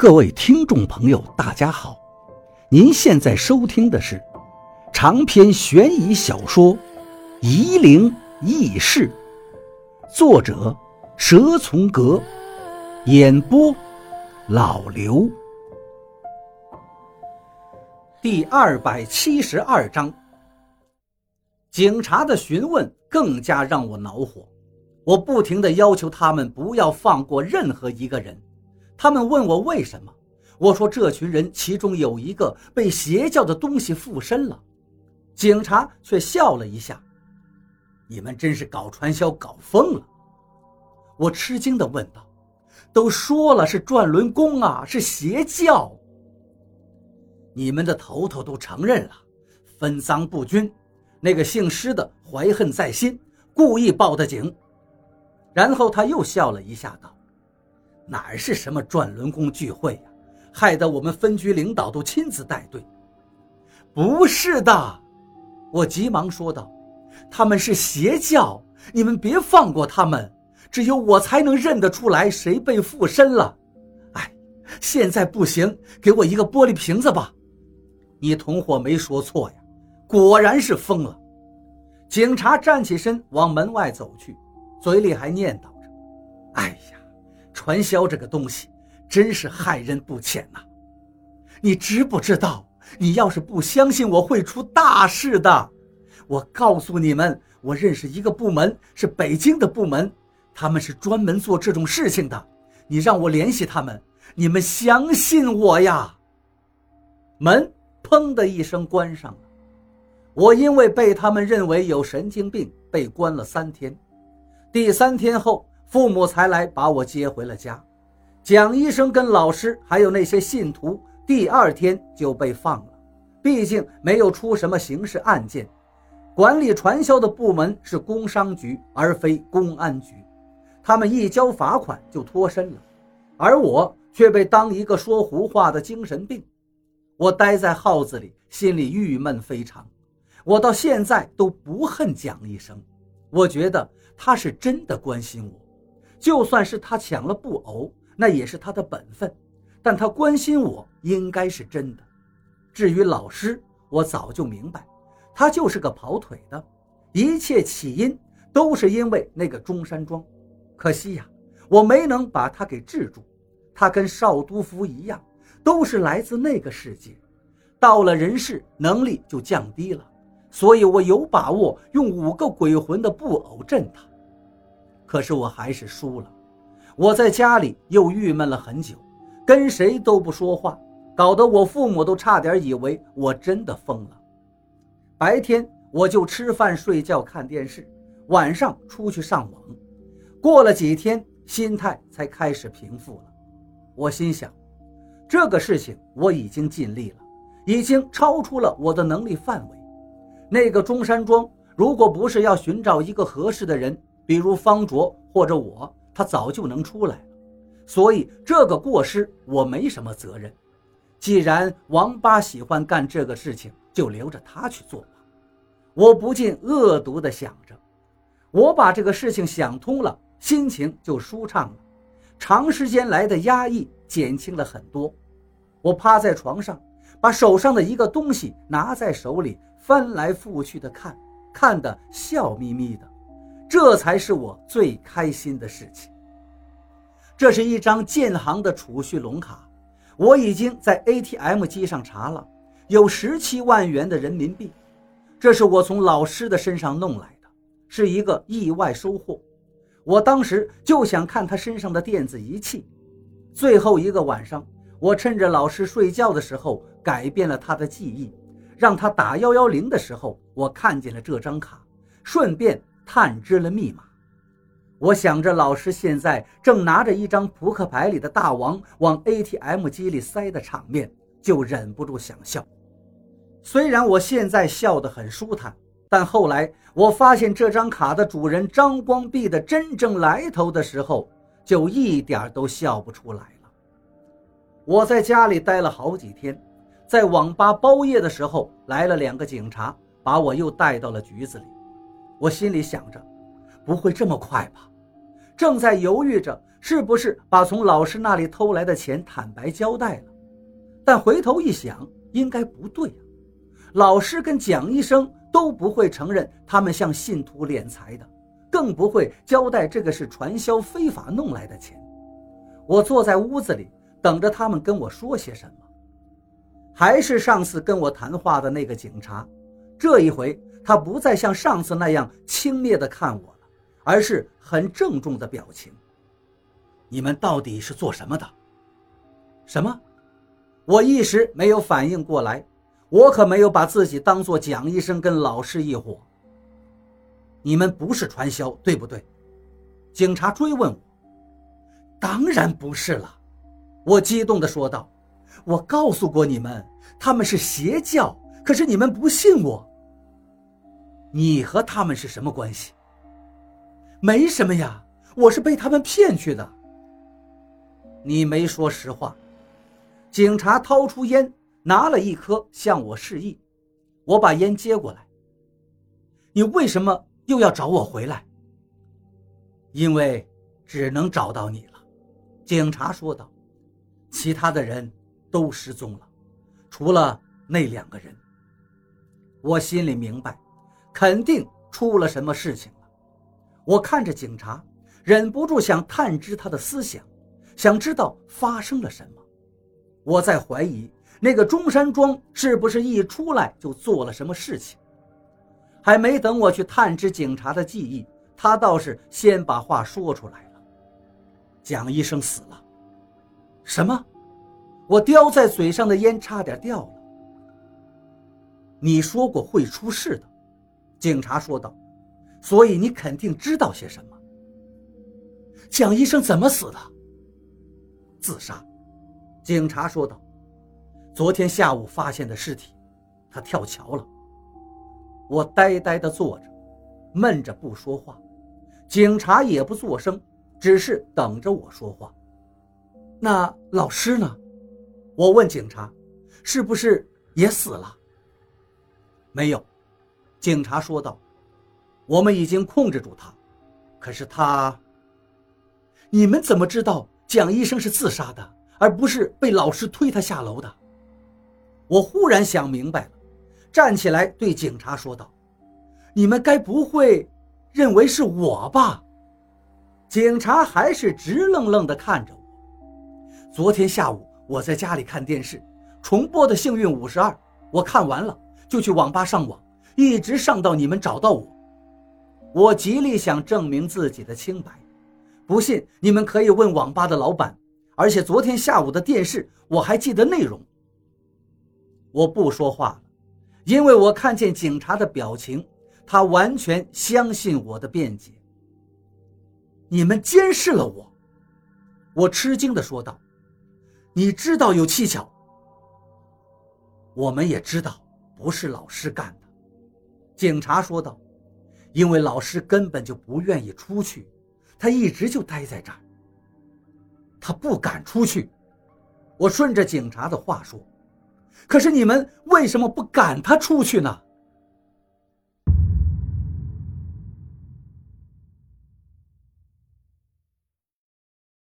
各位听众朋友，大家好！您现在收听的是长篇悬疑小说《夷陵轶事》，作者蛇从阁，演播老刘。第二百七十二章，警察的询问更加让我恼火，我不停的要求他们不要放过任何一个人。他们问我为什么，我说这群人其中有一个被邪教的东西附身了。警察却笑了一下：“你们真是搞传销搞疯了。”我吃惊地问道：“都说了是转轮功啊，是邪教。你们的头头都承认了，分赃不均，那个姓施的怀恨在心，故意报的警。”然后他又笑了一下，道。哪是什么转轮功聚会呀？害得我们分局领导都亲自带队。不是的，我急忙说道：“他们是邪教，你们别放过他们。只有我才能认得出来谁被附身了。”哎，现在不行，给我一个玻璃瓶子吧。你同伙没说错呀，果然是疯了。警察站起身往门外走去，嘴里还念叨着：“哎呀。”传销这个东西真是害人不浅呐！你知不知道？你要是不相信，我会出大事的。我告诉你们，我认识一个部门，是北京的部门，他们是专门做这种事情的。你让我联系他们，你们相信我呀！门砰的一声关上了。我因为被他们认为有神经病，被关了三天。第三天后。父母才来把我接回了家，蒋医生跟老师还有那些信徒，第二天就被放了。毕竟没有出什么刑事案件，管理传销的部门是工商局而非公安局，他们一交罚款就脱身了，而我却被当一个说胡话的精神病。我待在号子里，心里郁闷非常。我到现在都不恨蒋医生，我觉得他是真的关心我。就算是他抢了布偶，那也是他的本分。但他关心我，应该是真的。至于老师，我早就明白，他就是个跑腿的。一切起因都是因为那个中山装。可惜呀，我没能把他给制住。他跟少督夫一样，都是来自那个世界，到了人世，能力就降低了。所以我有把握用五个鬼魂的布偶镇他。可是我还是输了，我在家里又郁闷了很久，跟谁都不说话，搞得我父母都差点以为我真的疯了。白天我就吃饭、睡觉、看电视，晚上出去上网。过了几天，心态才开始平复了。我心想，这个事情我已经尽力了，已经超出了我的能力范围。那个中山装，如果不是要寻找一个合适的人，比如方卓或者我，他早就能出来了，所以这个过失我没什么责任。既然王八喜欢干这个事情，就留着他去做吧。我不禁恶毒地想着。我把这个事情想通了，心情就舒畅了，长时间来的压抑减轻了很多。我趴在床上，把手上的一个东西拿在手里，翻来覆去的看，看得笑眯眯的。这才是我最开心的事情。这是一张建行的储蓄龙卡，我已经在 ATM 机上查了，有十七万元的人民币。这是我从老师的身上弄来的，是一个意外收获。我当时就想看他身上的电子仪器。最后一个晚上，我趁着老师睡觉的时候，改变了他的记忆，让他打幺幺零的时候，我看见了这张卡，顺便。探知了密码，我想着老师现在正拿着一张扑克牌里的大王往 ATM 机里塞的场面，就忍不住想笑。虽然我现在笑得很舒坦，但后来我发现这张卡的主人张光弼的真正来头的时候，就一点都笑不出来了。我在家里待了好几天，在网吧包夜的时候，来了两个警察，把我又带到了局子里。我心里想着，不会这么快吧？正在犹豫着是不是把从老师那里偷来的钱坦白交代了，但回头一想，应该不对啊。老师跟蒋医生都不会承认他们向信徒敛财的，更不会交代这个是传销非法弄来的钱。我坐在屋子里等着他们跟我说些什么。还是上次跟我谈话的那个警察，这一回他不再像上次那样轻蔑地看我了，而是很郑重的表情。你们到底是做什么的？什么？我一时没有反应过来，我可没有把自己当做蒋医生跟老师一伙。你们不是传销，对不对？警察追问我。当然不是了，我激动地说道。我告诉过你们，他们是邪教，可是你们不信我。你和他们是什么关系？没什么呀，我是被他们骗去的。你没说实话。警察掏出烟，拿了一颗向我示意，我把烟接过来。你为什么又要找我回来？因为只能找到你了，警察说道。其他的人。都失踪了，除了那两个人。我心里明白，肯定出了什么事情了。我看着警察，忍不住想探知他的思想，想知道发生了什么。我在怀疑那个中山装是不是一出来就做了什么事情。还没等我去探知警察的记忆，他倒是先把话说出来了：“蒋医生死了。”什么？我叼在嘴上的烟差点掉了。你说过会出事的，警察说道，所以你肯定知道些什么。蒋医生怎么死的？自杀，警察说道。昨天下午发现的尸体，他跳桥了。我呆呆地坐着，闷着不说话。警察也不作声，只是等着我说话。那老师呢？我问警察：“是不是也死了？”没有，警察说道：“我们已经控制住他，可是他……你们怎么知道蒋医生是自杀的，而不是被老师推他下楼的？”我忽然想明白了，站起来对警察说道：“你们该不会认为是我吧？”警察还是直愣愣地看着我。昨天下午。我在家里看电视，重播的《幸运五十二》，我看完了就去网吧上网，一直上到你们找到我。我极力想证明自己的清白，不信你们可以问网吧的老板。而且昨天下午的电视我还记得内容。我不说话了，因为我看见警察的表情，他完全相信我的辩解。你们监视了我，我吃惊地说道。你知道有蹊跷，我们也知道不是老师干的。警察说道：“因为老师根本就不愿意出去，他一直就待在这儿。他不敢出去。”我顺着警察的话说：“可是你们为什么不赶他出去呢？”